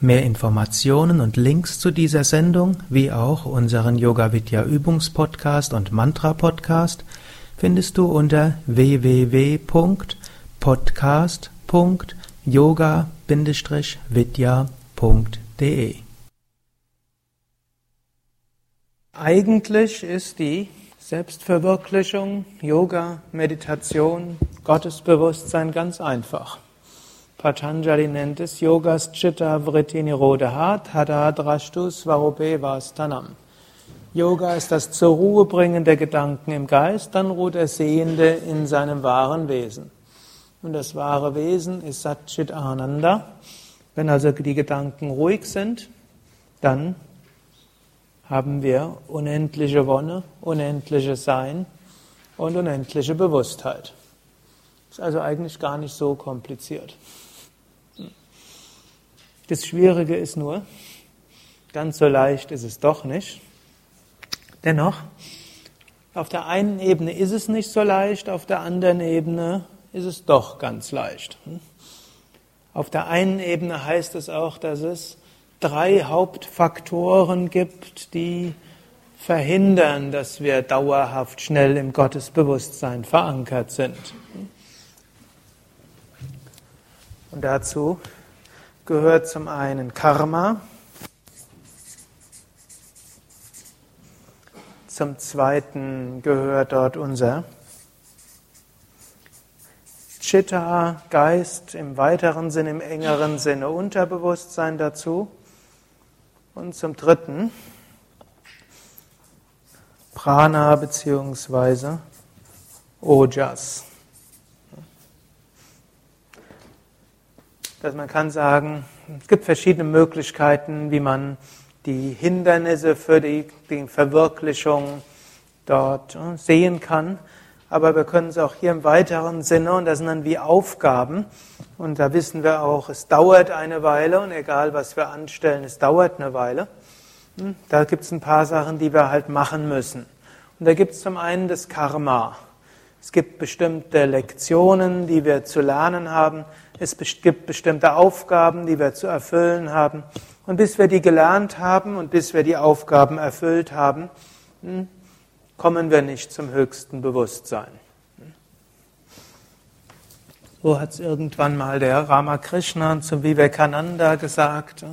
Mehr Informationen und Links zu dieser Sendung, wie auch unseren Yoga Vidya Übungspodcast und Mantra Podcast findest du unter www.podcast.yoga-vidya.de. Eigentlich ist die Selbstverwirklichung, Yoga, Meditation, Gottesbewusstsein ganz einfach. Patanjali nennt es Yogas Chitta Vritti Nirodha Tada Drashtu Svarupe Vastanam. Yoga ist das zur Ruhe bringen der Gedanken im Geist, dann ruht der Sehende in seinem wahren Wesen. Und das wahre Wesen ist Satchit Ananda. Wenn also die Gedanken ruhig sind, dann haben wir unendliche Wonne, unendliches Sein und unendliche Bewusstheit. Ist also eigentlich gar nicht so kompliziert. Das Schwierige ist nur, ganz so leicht ist es doch nicht. Dennoch, auf der einen Ebene ist es nicht so leicht, auf der anderen Ebene ist es doch ganz leicht. Auf der einen Ebene heißt es auch, dass es drei Hauptfaktoren gibt, die verhindern, dass wir dauerhaft schnell im Gottesbewusstsein verankert sind. Und dazu gehört zum einen Karma, zum zweiten gehört dort unser Chitta, Geist im weiteren Sinne, im engeren Sinne Unterbewusstsein dazu. Und zum dritten Prana bzw. Ojas. Dass man kann sagen, es gibt verschiedene Möglichkeiten, wie man die Hindernisse für die, die Verwirklichung dort äh, sehen kann. Aber wir können es auch hier im weiteren Sinne, und das sind dann wie Aufgaben. Und da wissen wir auch, es dauert eine Weile und egal was wir anstellen, es dauert eine Weile. Hm, da gibt es ein paar Sachen, die wir halt machen müssen. Und da gibt es zum einen das Karma. Es gibt bestimmte Lektionen, die wir zu lernen haben. Es gibt bestimmte Aufgaben, die wir zu erfüllen haben. Und bis wir die gelernt haben und bis wir die Aufgaben erfüllt haben, hm, kommen wir nicht zum höchsten Bewusstsein. So hat es irgendwann mal der Ramakrishna zum Vivekananda gesagt.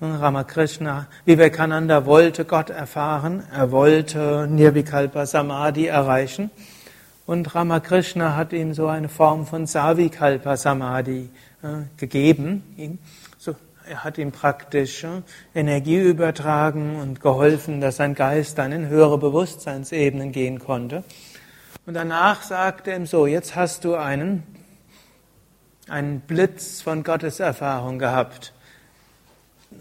Hm, Ramakrishna, Vivekananda wollte Gott erfahren, er wollte Nirvikalpa Samadhi erreichen. Und Ramakrishna hat ihm so eine Form von Savikalpa Samadhi äh, gegeben. Er hat ihm praktisch äh, Energie übertragen und geholfen, dass sein Geist dann in höhere Bewusstseinsebenen gehen konnte. Und danach sagte er ihm so, jetzt hast du einen, einen Blitz von Gotteserfahrung gehabt.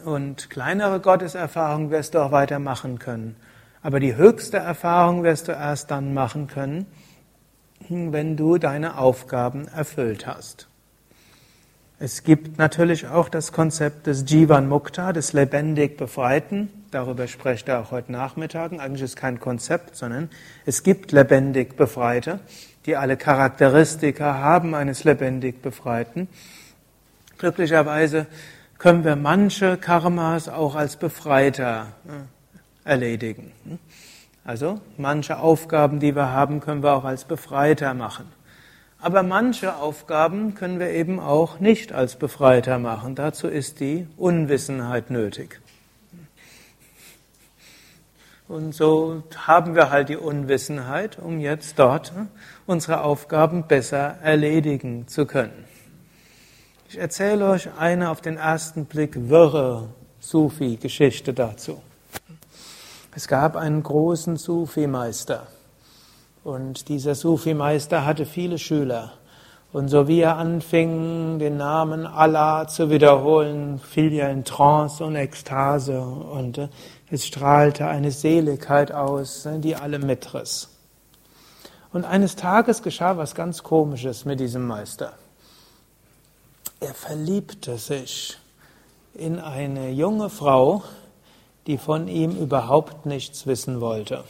Und kleinere Gotteserfahrung wirst du auch weiter machen können. Aber die höchste Erfahrung wirst du erst dann machen können, wenn du deine Aufgaben erfüllt hast. Es gibt natürlich auch das Konzept des Jivan Mukta, des lebendig Befreiten. Darüber sprecht er auch heute Nachmittag. Eigentlich ist es kein Konzept, sondern es gibt lebendig Befreite, die alle Charakteristika haben eines lebendig Befreiten. Glücklicherweise können wir manche Karmas auch als Befreiter äh, erledigen. Also manche Aufgaben, die wir haben, können wir auch als Befreiter machen. Aber manche Aufgaben können wir eben auch nicht als Befreiter machen. Dazu ist die Unwissenheit nötig. Und so haben wir halt die Unwissenheit, um jetzt dort unsere Aufgaben besser erledigen zu können. Ich erzähle euch eine auf den ersten Blick wirre Sufi-Geschichte dazu. Es gab einen großen Sufi-Meister. Und dieser Sufi-Meister hatte viele Schüler. Und so wie er anfing, den Namen Allah zu wiederholen, fiel er in Trance und Ekstase und äh, es strahlte eine Seligkeit aus, äh, die alle mitriss. Und eines Tages geschah was ganz Komisches mit diesem Meister. Er verliebte sich in eine junge Frau, die von ihm überhaupt nichts wissen wollte.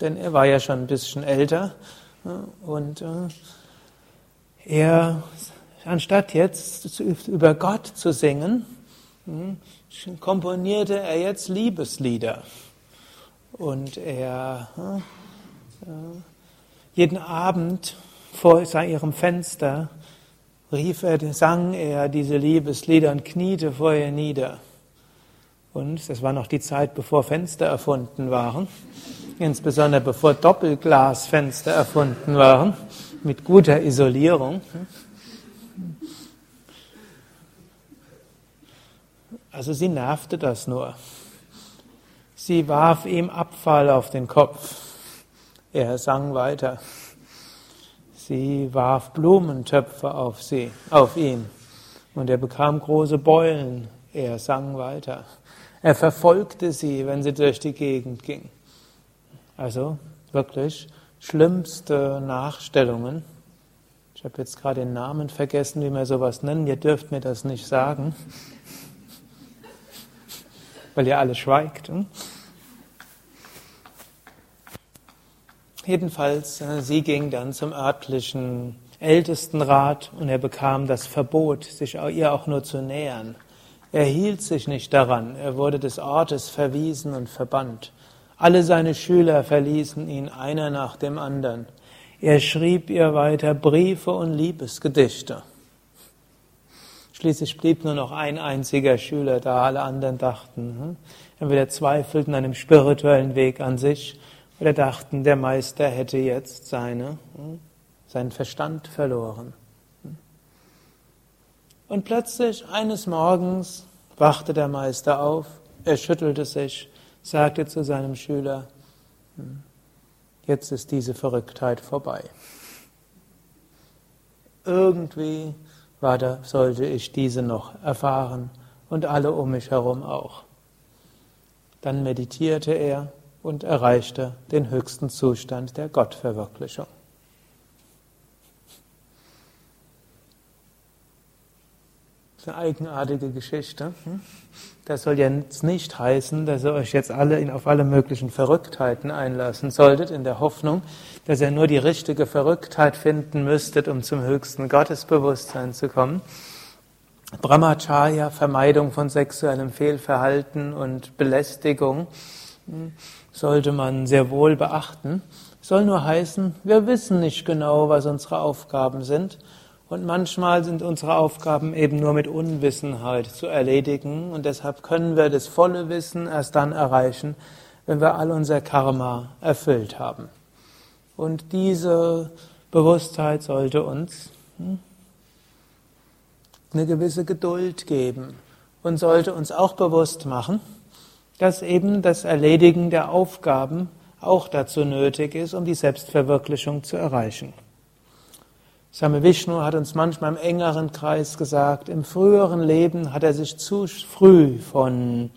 Denn er war ja schon ein bisschen älter und äh, er, anstatt jetzt über Gott zu singen, hm, komponierte er jetzt Liebeslieder. Und er äh, jeden Abend vor ihrem Fenster rief er, sang er diese Liebeslieder und kniete vor ihr nieder. Und das war noch die Zeit, bevor Fenster erfunden waren, insbesondere bevor Doppelglasfenster erfunden waren, mit guter Isolierung. Also sie nervte das nur. Sie warf ihm Abfall auf den Kopf. Er sang weiter. Sie warf Blumentöpfe auf sie, auf ihn. Und er bekam große Beulen. Er sang weiter. Er verfolgte sie, wenn sie durch die Gegend ging. Also wirklich schlimmste Nachstellungen. Ich habe jetzt gerade den Namen vergessen, wie wir sowas nennen. Ihr dürft mir das nicht sagen, weil ihr alle schweigt. Hm? Jedenfalls, äh, sie ging dann zum örtlichen Ältestenrat und er bekam das Verbot, sich ihr auch nur zu nähern. Er hielt sich nicht daran, er wurde des Ortes verwiesen und verbannt. Alle seine Schüler verließen ihn einer nach dem anderen. Er schrieb ihr weiter Briefe und Liebesgedichte. Schließlich blieb nur noch ein einziger Schüler da, alle anderen dachten, hm, entweder zweifelten an dem spirituellen Weg an sich oder dachten, der Meister hätte jetzt seine, hm, seinen Verstand verloren. Und plötzlich eines Morgens wachte der Meister auf, er schüttelte sich, sagte zu seinem Schüler, hm, jetzt ist diese Verrücktheit vorbei. Irgendwie war da, sollte ich diese noch erfahren und alle um mich herum auch. Dann meditierte er und erreichte den höchsten Zustand der Gottverwirklichung. Das ist eine eigenartige Geschichte. Das soll jetzt nicht heißen, dass ihr euch jetzt alle auf alle möglichen Verrücktheiten einlassen solltet, in der Hoffnung, dass ihr nur die richtige Verrücktheit finden müsstet, um zum höchsten Gottesbewusstsein zu kommen. Brahmacharya, Vermeidung von sexuellem Fehlverhalten und Belästigung, hm? sollte man sehr wohl beachten. Soll nur heißen, wir wissen nicht genau, was unsere Aufgaben sind. Und manchmal sind unsere Aufgaben eben nur mit Unwissenheit zu erledigen. Und deshalb können wir das volle Wissen erst dann erreichen, wenn wir all unser Karma erfüllt haben. Und diese Bewusstheit sollte uns hm, eine gewisse Geduld geben und sollte uns auch bewusst machen, dass eben das Erledigen der Aufgaben auch dazu nötig ist, um die Selbstverwirklichung zu erreichen. Same Vishnu hat uns manchmal im engeren Kreis gesagt, im früheren Leben hat er sich zu früh von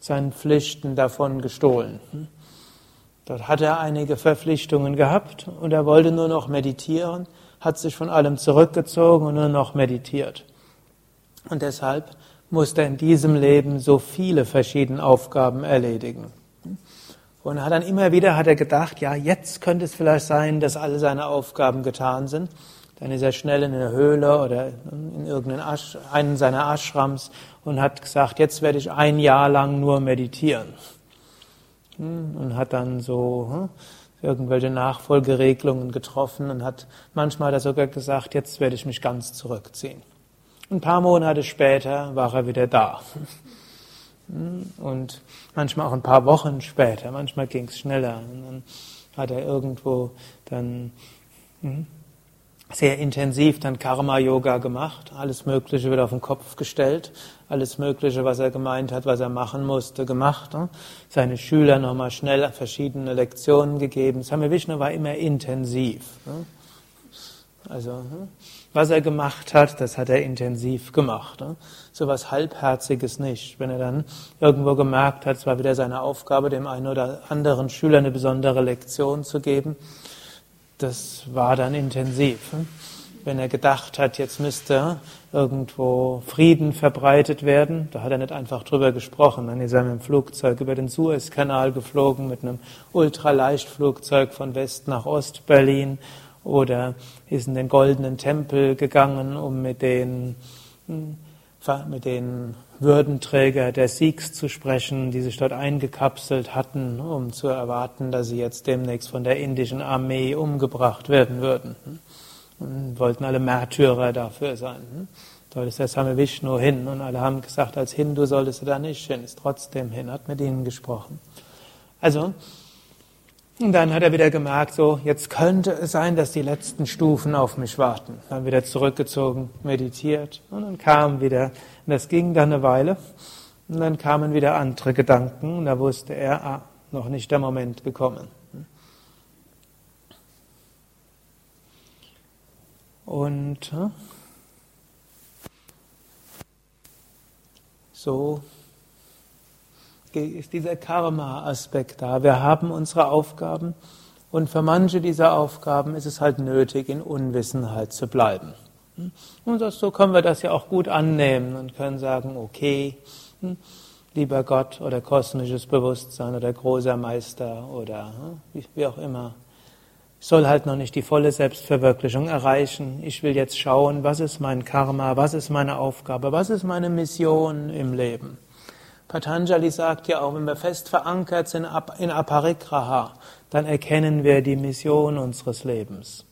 seinen Pflichten davon gestohlen. Dort hat er einige Verpflichtungen gehabt und er wollte nur noch meditieren, hat sich von allem zurückgezogen und nur noch meditiert. Und deshalb musste in diesem Leben so viele verschiedene Aufgaben erledigen. Und hat dann immer wieder hat er gedacht, ja, jetzt könnte es vielleicht sein, dass alle seine Aufgaben getan sind. Dann ist er schnell in eine Höhle oder in irgendeinen Asch, einen seiner Ashrams und hat gesagt, jetzt werde ich ein Jahr lang nur meditieren. Hm, und hat dann so hm, irgendwelche Nachfolgeregelungen getroffen und hat manchmal sogar gesagt, jetzt werde ich mich ganz zurückziehen. Ein paar Monate später war er wieder da. Und manchmal auch ein paar Wochen später, manchmal ging es schneller. Und dann hat er irgendwo dann hm, sehr intensiv dann Karma-Yoga gemacht. Alles Mögliche wird auf den Kopf gestellt. Alles Mögliche, was er gemeint hat, was er machen musste, gemacht. Seine Schüler nochmal schnell verschiedene Lektionen gegeben. Same Vishnu war immer intensiv. Also, hm, was er gemacht hat, das hat er intensiv gemacht. Ne? So was Halbherziges nicht. Wenn er dann irgendwo gemerkt hat, es war wieder seine Aufgabe, dem einen oder anderen Schüler eine besondere Lektion zu geben, das war dann intensiv. Hm? Wenn er gedacht hat, jetzt müsste irgendwo Frieden verbreitet werden, da hat er nicht einfach drüber gesprochen. Dann ist er mit dem Flugzeug über den Suezkanal geflogen, mit einem Ultraleichtflugzeug von West nach Ost Berlin oder ist in den goldenen Tempel gegangen, um mit den, hm, mit den Würdenträger der Sikhs zu sprechen, die sich dort eingekapselt hatten, um zu erwarten, dass sie jetzt demnächst von der indischen Armee umgebracht werden würden. Und wollten alle Märtyrer dafür sein. Dort ist der Same Vishnu hin und alle haben gesagt, als Hindu solltest du da nicht hin, ist trotzdem hin, hat mit ihnen gesprochen. Also, und dann hat er wieder gemerkt, so, jetzt könnte es sein, dass die letzten Stufen auf mich warten. Dann wieder zurückgezogen, meditiert und dann kam wieder, und das ging dann eine Weile, und dann kamen wieder andere Gedanken und da wusste er, ah, noch nicht der Moment gekommen. Und so ist dieser Karma-Aspekt da. Wir haben unsere Aufgaben und für manche dieser Aufgaben ist es halt nötig, in Unwissenheit zu bleiben. Und so können wir das ja auch gut annehmen und können sagen, okay, lieber Gott oder kosmisches Bewusstsein oder großer Meister oder wie auch immer. Ich soll halt noch nicht die volle Selbstverwirklichung erreichen. Ich will jetzt schauen, was ist mein Karma, was ist meine Aufgabe, was ist meine Mission im Leben. Patanjali sagt ja auch, wenn wir fest verankert sind in Aparigraha, dann erkennen wir die Mission unseres Lebens.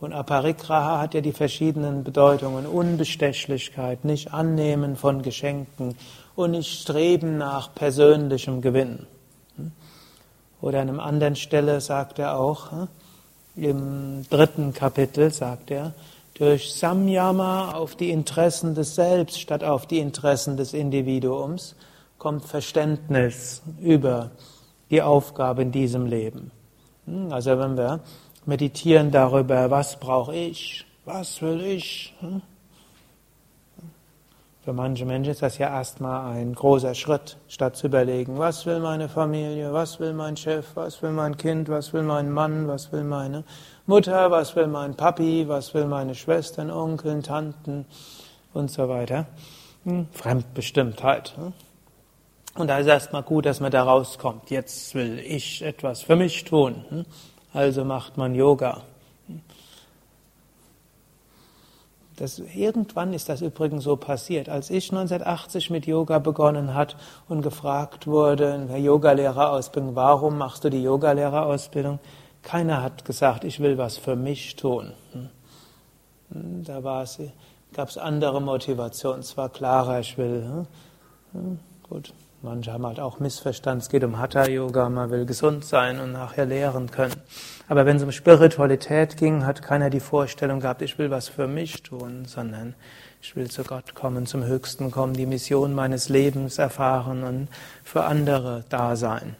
Und Aparigraha hat ja die verschiedenen Bedeutungen. Unbestechlichkeit, nicht annehmen von Geschenken und nicht streben nach persönlichem Gewinn. Oder an einer anderen Stelle sagt er auch, im dritten Kapitel sagt er, durch Samyama auf die Interessen des Selbst statt auf die Interessen des Individuums kommt Verständnis über die Aufgabe in diesem Leben. Hm, also wenn wir meditieren darüber, was brauche ich, was will ich. Hm? Für manche Menschen ist das ja erstmal ein großer Schritt, statt zu überlegen, was will meine Familie, was will mein Chef, was will mein Kind, was will mein Mann, was will meine Mutter, was will mein Papi, was will meine Schwestern, Onkeln, Tanten und so weiter. Hm, Fremdbestimmtheit. Hm? Und da ist erstmal gut, dass man da rauskommt. Jetzt will ich etwas für mich tun. Hm? Also macht man Yoga. Das, irgendwann ist das übrigens so passiert. Als ich 1980 mit Yoga begonnen hat und gefragt wurde der Yogalehrerausbildung, warum machst du die Yogalehrerausbildung? Keiner hat gesagt, ich will was für mich tun. Hm, da gab es andere Motivationen. Es war klarer, ich will. Hm, hm, gut, manche haben halt auch missverstanden. Es geht um Hatha-Yoga, man will gesund sein und nachher lehren können. Aber wenn es um Spiritualität ging, hat keiner die Vorstellung gehabt, ich will was für mich tun, sondern ich will zu Gott kommen, zum Höchsten kommen, die Mission meines Lebens erfahren und für andere da sein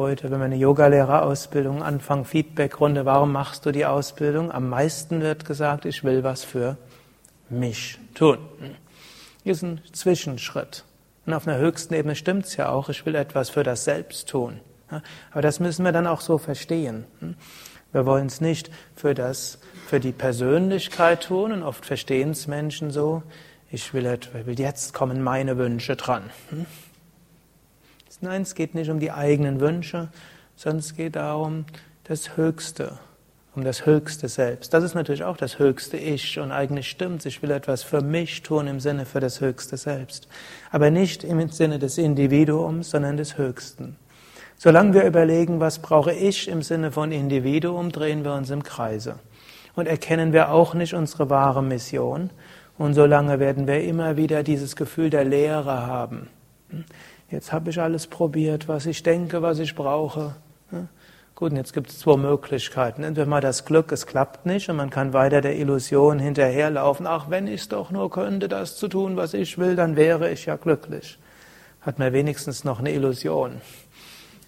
heute, wenn wir eine Yogalehrerausbildung anfangen, Feedbackrunde, warum machst du die Ausbildung? Am meisten wird gesagt, ich will was für mich tun. Das ist ein Zwischenschritt. Und auf einer höchsten Ebene stimmt es ja auch, ich will etwas für das Selbst tun. Aber das müssen wir dann auch so verstehen. Wir wollen es nicht für, das, für die Persönlichkeit tun und oft verstehen es Menschen so, ich will, jetzt kommen meine Wünsche dran. Nein, es geht nicht um die eigenen Wünsche, sondern es geht darum, das Höchste, um das höchste Selbst. Das ist natürlich auch das höchste Ich und eigentlich stimmt Ich will etwas für mich tun im Sinne für das höchste Selbst. Aber nicht im Sinne des Individuums, sondern des Höchsten. Solange wir überlegen, was brauche ich im Sinne von Individuum, drehen wir uns im Kreise. Und erkennen wir auch nicht unsere wahre Mission. Und solange werden wir immer wieder dieses Gefühl der Leere haben. Jetzt habe ich alles probiert, was ich denke, was ich brauche. Gut, und jetzt gibt es zwei Möglichkeiten. Entweder mal das Glück, es klappt nicht und man kann weiter der Illusion hinterherlaufen. Ach, wenn ich es doch nur könnte, das zu tun, was ich will, dann wäre ich ja glücklich. Hat man wenigstens noch eine Illusion.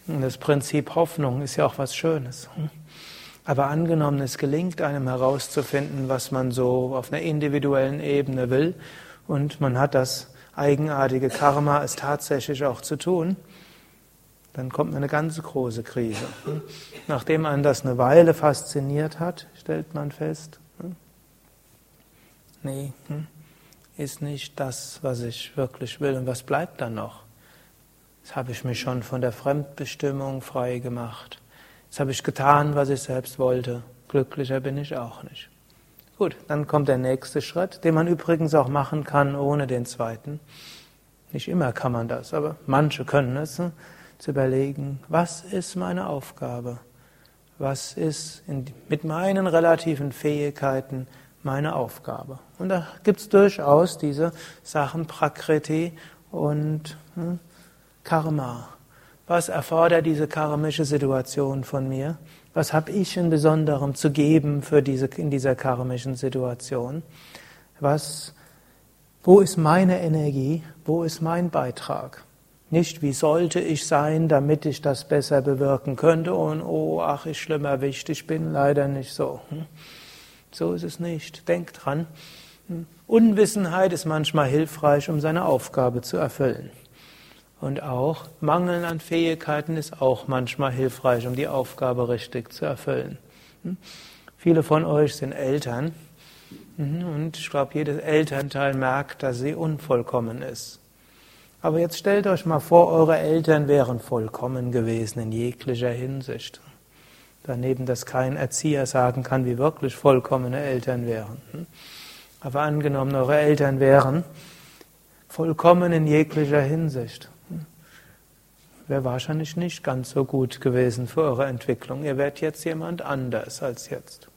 Und das Prinzip Hoffnung ist ja auch was Schönes. Aber angenommen, es gelingt einem herauszufinden, was man so auf einer individuellen Ebene will und man hat das eigenartige Karma, es tatsächlich auch zu tun, dann kommt eine ganz große Krise. Nachdem man das eine Weile fasziniert hat, stellt man fest, nee, ist nicht das, was ich wirklich will. Und was bleibt dann noch? Jetzt habe ich mich schon von der Fremdbestimmung frei gemacht. Jetzt habe ich getan, was ich selbst wollte. Glücklicher bin ich auch nicht. Gut, dann kommt der nächste Schritt, den man übrigens auch machen kann ohne den zweiten. Nicht immer kann man das, aber manche können es, ne? zu überlegen, was ist meine Aufgabe? Was ist in, mit meinen relativen Fähigkeiten meine Aufgabe? Und da gibt es durchaus diese Sachen Prakriti und hm, Karma. Was erfordert diese karmische Situation von mir? Was habe ich in Besonderem zu geben für diese, in dieser karmischen Situation? Was, wo ist meine Energie? Wo ist mein Beitrag? Nicht, wie sollte ich sein, damit ich das besser bewirken könnte und oh, ach, ich schlimm erwischt, ich bin leider nicht so. Hm? So ist es nicht. Denk dran. Hm? Unwissenheit ist manchmal hilfreich, um seine Aufgabe zu erfüllen. Und auch Mangel an Fähigkeiten ist auch manchmal hilfreich, um die Aufgabe richtig zu erfüllen. Hm? Viele von euch sind Eltern hm? und ich glaube, jedes Elternteil merkt, dass sie unvollkommen ist. Aber jetzt stellt euch mal vor, eure Eltern wären vollkommen gewesen in jeglicher Hinsicht. Daneben, dass kein Erzieher sagen kann, wie wirklich vollkommene Eltern wären. Hm? Aber angenommen, eure Eltern wären vollkommen in jeglicher Hinsicht wäre wahrscheinlich nicht ganz so gut gewesen für eure Entwicklung. Ihr werdet jetzt jemand anders als jetzt.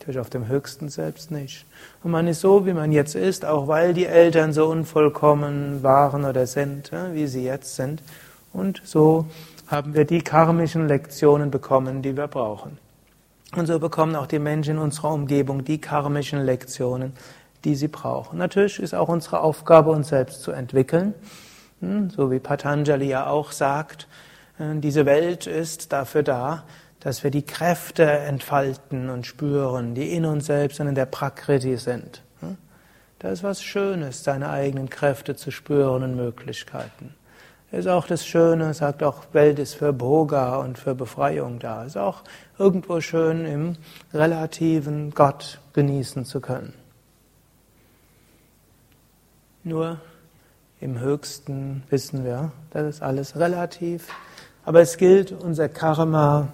Natürlich auf dem höchsten Selbst nicht. Und man ist so, wie man jetzt ist, auch weil die Eltern so unvollkommen waren oder sind, wie sie jetzt sind. Und so haben wir die karmischen Lektionen bekommen, die wir brauchen. Und so bekommen auch die Menschen in unserer Umgebung die karmischen Lektionen, die sie brauchen. Natürlich ist auch unsere Aufgabe, uns selbst zu entwickeln. So wie Patanjali ja auch sagt, äh, diese Welt ist dafür da, dass wir die Kräfte entfalten und spüren, die in uns selbst und in der Prakriti sind. Hm, da ist was Schönes, seine eigenen Kräfte zu spüren und Möglichkeiten. Ist auch das Schöne, sagt auch, Welt ist für Bhoga und für Befreiung da. Ist auch irgendwo schön im relativen Gott genießen zu können. Nur im Höchsten wissen wir, das ist alles relativ. Aber es gilt, unser Karma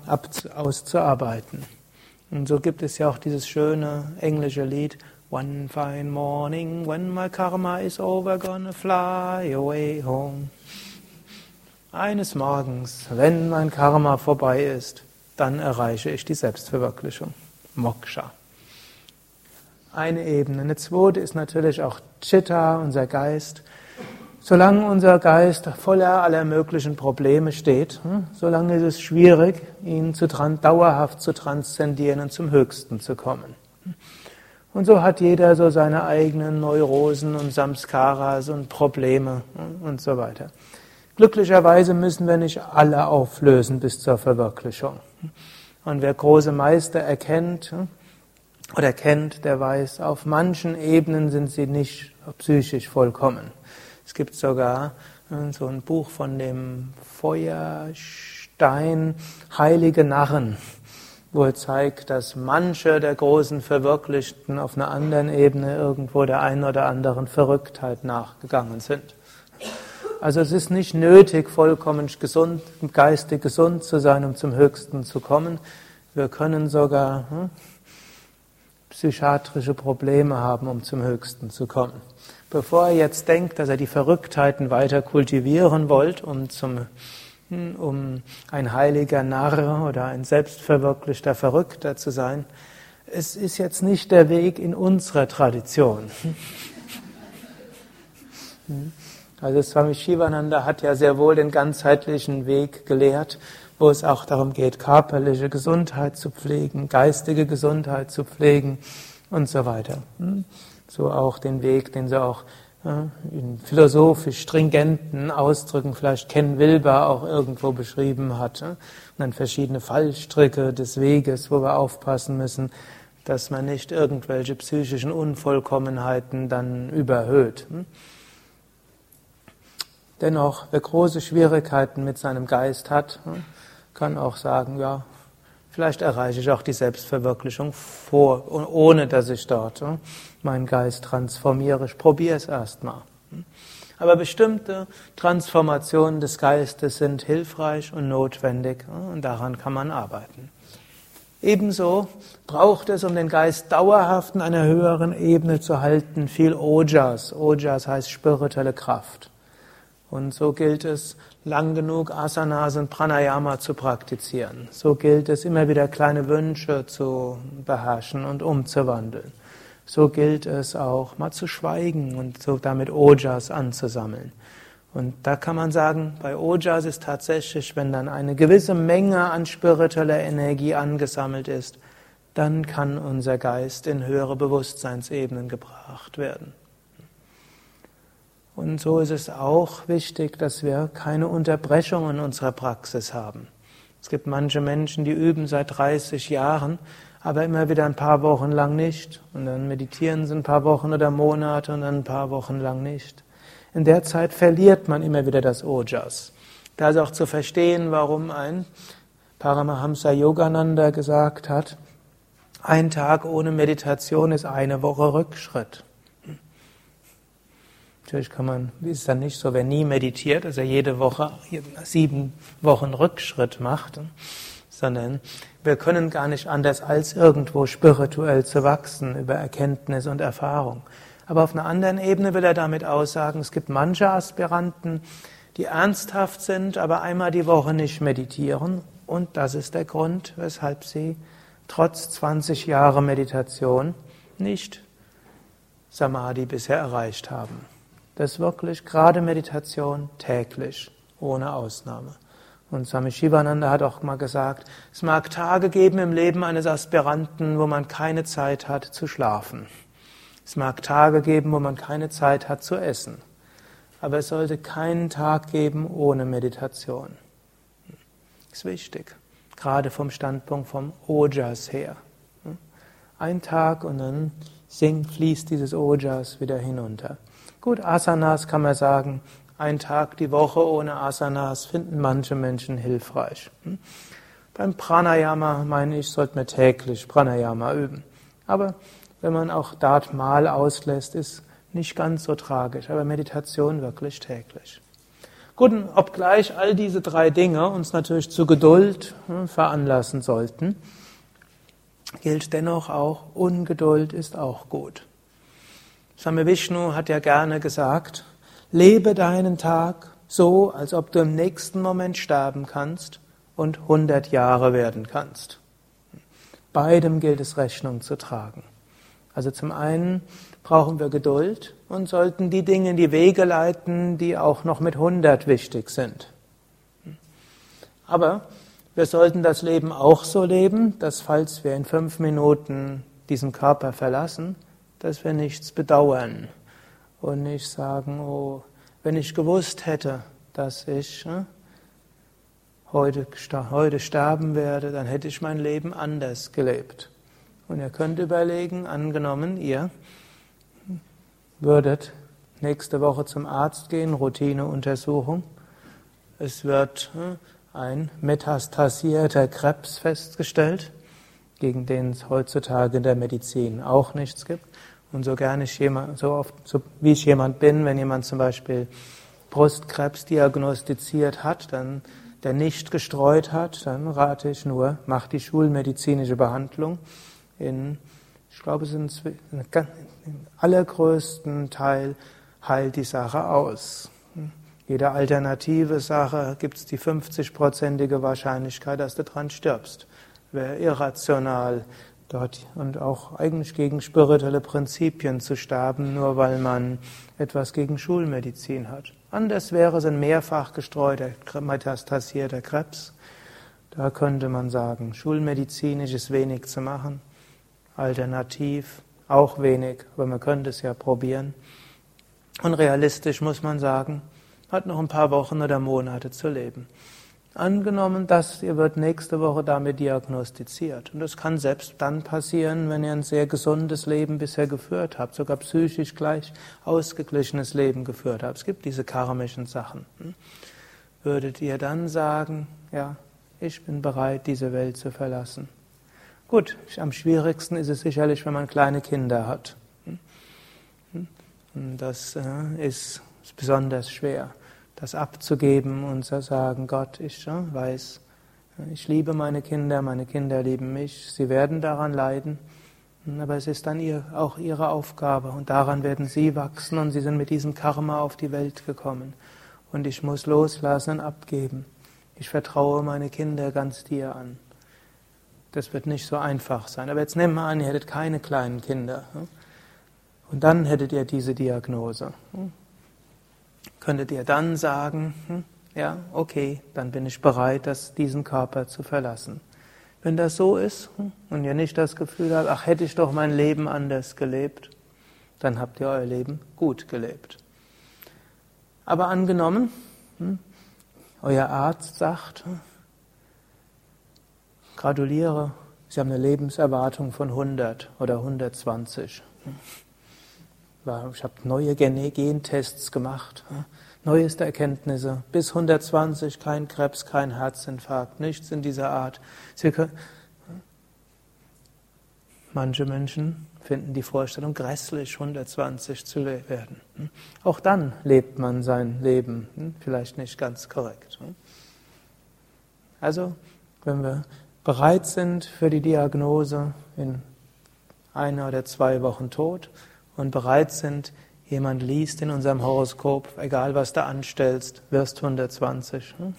auszuarbeiten. Und so gibt es ja auch dieses schöne englische Lied, One fine morning, when my karma is over, gonna fly away home. Eines Morgens, wenn mein Karma vorbei ist, dann erreiche ich die Selbstverwirklichung. Moksha. Eine Ebene. Eine zweite ist natürlich auch Chitta, unser Geist. Solange unser Geist voller aller möglichen Probleme steht, hm, solange ist es schwierig, ihn zu, dauerhaft zu transzendieren und zum Höchsten zu kommen. Und so hat jeder so seine eigenen Neurosen und Samskaras und Probleme hm, und so weiter. Glücklicherweise müssen wir nicht alle auflösen bis zur Verwirklichung. Und wer große Meister erkennt hm, oder kennt, der weiß, auf manchen Ebenen sind sie nicht psychisch vollkommen. Es gibt sogar äh, so ein Buch von dem Feuerstein Heilige Narren, wo er zeigt, dass manche der großen Verwirklichten auf einer anderen Ebene irgendwo der einen oder anderen Verrücktheit nachgegangen sind. Also es ist nicht nötig, vollkommen gesund, geistig gesund zu sein, um zum Höchsten zu kommen. Wir können sogar hm, psychiatrische Probleme haben, um zum Höchsten zu kommen. Bevor er jetzt denkt, dass er die Verrücktheiten weiter kultivieren wollt, um, zum, hm, um ein heiliger Narr oder ein selbstverwirklichter Verrückter zu sein, es ist jetzt nicht der Weg in unserer Tradition. Hm. Also Swami Shivananda hat ja sehr wohl den ganzheitlichen Weg gelehrt, wo es auch darum geht, körperliche Gesundheit zu pflegen, geistige Gesundheit zu pflegen und so weiter. Hm. So auch den Weg, den sie auch in philosophisch stringenten Ausdrücken vielleicht Ken Wilber auch irgendwo beschrieben hat. Und dann verschiedene Fallstricke des Weges, wo wir aufpassen müssen, dass man nicht irgendwelche psychischen Unvollkommenheiten dann überhöht. Dennoch, wer große Schwierigkeiten mit seinem Geist hat, kann auch sagen, ja, vielleicht erreiche ich auch die Selbstverwirklichung vor, ohne dass ich dort meinen Geist transformiere. Ich probiere es erstmal. Aber bestimmte Transformationen des Geistes sind hilfreich und notwendig und daran kann man arbeiten. Ebenso braucht es, um den Geist dauerhaft in einer höheren Ebene zu halten, viel Ojas. Ojas heißt spirituelle Kraft. Und so gilt es, lang genug Asanas und Pranayama zu praktizieren. So gilt es, immer wieder kleine Wünsche zu beherrschen und umzuwandeln. So gilt es auch, mal zu schweigen und so damit Ojas anzusammeln. Und da kann man sagen, bei Ojas ist tatsächlich, wenn dann eine gewisse Menge an spiritueller Energie angesammelt ist, dann kann unser Geist in höhere Bewusstseinsebenen gebracht werden. Und so ist es auch wichtig, dass wir keine Unterbrechungen in unserer Praxis haben. Es gibt manche Menschen, die üben seit 30 Jahren, aber immer wieder ein paar Wochen lang nicht. Und dann meditieren sie ein paar Wochen oder Monate und dann ein paar Wochen lang nicht. In der Zeit verliert man immer wieder das Ojas. Da ist auch zu verstehen, warum ein Paramahamsa Yogananda gesagt hat, ein Tag ohne Meditation ist eine Woche Rückschritt. Natürlich kann man, ist dann nicht so, wer nie meditiert, dass er jede Woche sieben Wochen Rückschritt macht, sondern wir können gar nicht anders als irgendwo spirituell zu wachsen über Erkenntnis und Erfahrung. Aber auf einer anderen Ebene will er damit aussagen, es gibt manche Aspiranten, die ernsthaft sind, aber einmal die Woche nicht meditieren. Und das ist der Grund, weshalb sie trotz 20 Jahre Meditation nicht Samadhi bisher erreicht haben. Das ist wirklich gerade Meditation täglich, ohne Ausnahme. Und Swami Shivananda hat auch mal gesagt, es mag Tage geben im Leben eines Aspiranten, wo man keine Zeit hat zu schlafen. Es mag Tage geben, wo man keine Zeit hat zu essen. Aber es sollte keinen Tag geben ohne Meditation. Das ist wichtig. Gerade vom Standpunkt vom Ojas her. Ein Tag und dann sinkt, fließt dieses Ojas wieder hinunter. Gut, Asanas kann man sagen, ein Tag die Woche ohne Asanas finden manche Menschen hilfreich. Beim Pranayama, meine ich, sollte man täglich Pranayama üben. Aber wenn man auch dort mal auslässt, ist nicht ganz so tragisch, aber Meditation wirklich täglich. Gut, obgleich all diese drei Dinge uns natürlich zu Geduld hm, veranlassen sollten, gilt dennoch auch, Ungeduld ist auch gut. Swami Vishnu hat ja gerne gesagt, lebe deinen Tag so, als ob du im nächsten Moment sterben kannst und 100 Jahre werden kannst. Beidem gilt es Rechnung zu tragen. Also zum einen brauchen wir Geduld und sollten die Dinge in die Wege leiten, die auch noch mit 100 wichtig sind. Aber wir sollten das Leben auch so leben, dass falls wir in fünf Minuten diesen Körper verlassen, dass wir nichts bedauern und nicht sagen, oh, wenn ich gewusst hätte, dass ich äh, heute, heute sterben werde, dann hätte ich mein Leben anders gelebt. Und ihr könnt überlegen, angenommen, ihr würdet nächste Woche zum Arzt gehen, Routineuntersuchung. Es wird äh, ein metastasierter Krebs festgestellt, gegen den es heutzutage in der Medizin auch nichts gibt. Und so gerne ich jemand, so oft, so wie ich jemand bin, wenn jemand zum Beispiel Brustkrebs diagnostiziert hat, dann der nicht gestreut hat, dann rate ich nur, mach die schulmedizinische Behandlung in, ich glaube, es sind im allergrößten Teil heilt die Sache aus. Jede alternative Sache gibt es die 50-prozentige Wahrscheinlichkeit, dass du dran stirbst. Wäre irrational, dort und auch eigentlich gegen spirituelle Prinzipien zu sterben, nur weil man etwas gegen Schulmedizin hat. Anders wäre es ein mehrfach gestreuter, metastasierter Krebs. Da könnte man sagen, schulmedizinisch ist wenig zu machen. Alternativ auch wenig, aber man könnte es ja probieren. Und realistisch muss man sagen, hat noch ein paar Wochen oder Monate zu leben. Angenommen, dass ihr wird nächste Woche damit diagnostiziert. Und das kann selbst dann passieren, wenn ihr ein sehr gesundes Leben bisher geführt habt, sogar psychisch gleich ausgeglichenes Leben geführt habt. Es gibt diese karmischen Sachen. Hm? Würdet ihr dann sagen, ja, ich bin bereit, diese Welt zu verlassen? Gut, am schwierigsten ist es sicherlich, wenn man kleine Kinder hat. Hm? Hm? Das äh, ist besonders schwer das abzugeben und zu sagen, Gott, ich weiß, ich liebe meine Kinder, meine Kinder lieben mich, sie werden daran leiden, aber es ist dann ihr, auch ihre Aufgabe und daran werden sie wachsen und sie sind mit diesem Karma auf die Welt gekommen und ich muss loslassen und abgeben. Ich vertraue meine Kinder ganz dir an. Das wird nicht so einfach sein. Aber jetzt nehmen wir an, ihr hättet keine kleinen Kinder. Und dann hättet ihr diese Diagnose könntet ihr dann sagen, hm, ja, okay, dann bin ich bereit, das, diesen Körper zu verlassen. Wenn das so ist hm, und ihr nicht das Gefühl habt, ach, hätte ich doch mein Leben anders gelebt, dann habt ihr euer Leben gut gelebt. Aber angenommen, hm, euer Arzt sagt, hm, gratuliere, Sie haben eine Lebenserwartung von 100 oder 120. Ich habe neue Gentests gemacht, neueste Erkenntnisse, bis 120 kein Krebs, kein Herzinfarkt, nichts in dieser Art. Können, manche Menschen finden die Vorstellung grässlich, 120 zu werden. Auch dann lebt man sein Leben, vielleicht nicht ganz korrekt. Also, wenn wir bereit sind für die Diagnose in einer oder zwei Wochen tot, und bereit sind, jemand liest in unserem Horoskop, egal was du anstellst, wirst 120. Hm?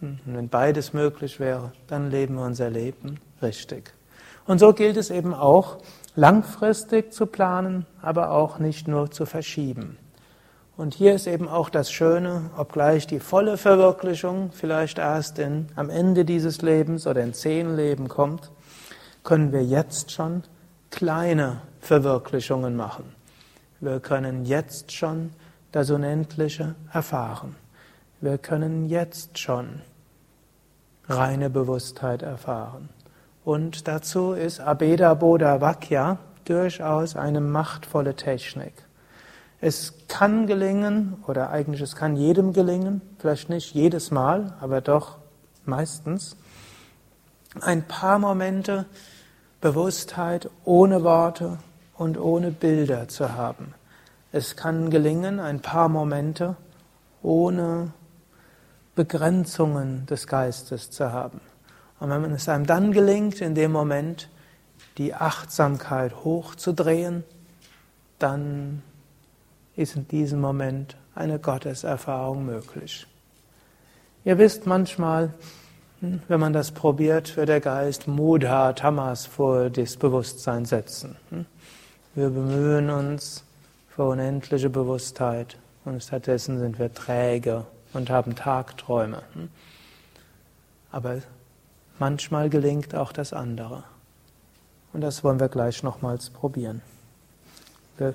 Und wenn beides möglich wäre, dann leben wir unser Leben richtig. Und so gilt es eben auch, langfristig zu planen, aber auch nicht nur zu verschieben. Und hier ist eben auch das Schöne, obgleich die volle Verwirklichung vielleicht erst in, am Ende dieses Lebens oder in zehn Leben kommt, können wir jetzt schon kleine Verwirklichungen machen. Wir können jetzt schon das Unendliche erfahren. Wir können jetzt schon reine Bewusstheit erfahren. Und dazu ist Abeda Bodha Vakya durchaus eine machtvolle Technik. Es kann gelingen, oder eigentlich es kann jedem gelingen, vielleicht nicht jedes Mal, aber doch meistens, ein paar Momente Bewusstheit ohne Worte, und ohne Bilder zu haben. Es kann gelingen, ein paar Momente ohne Begrenzungen des Geistes zu haben. Und wenn es einem dann gelingt, in dem Moment die Achtsamkeit hochzudrehen, dann ist in diesem Moment eine Gotteserfahrung möglich. Ihr wisst manchmal, hm, wenn man das probiert, wird der Geist Mudha Tamas vor das Bewusstsein setzen. Hm. Wir bemühen uns für unendliche Bewusstheit und stattdessen sind wir träge und haben Tagträume. Aber manchmal gelingt auch das andere. Und das wollen wir gleich nochmals probieren. Wir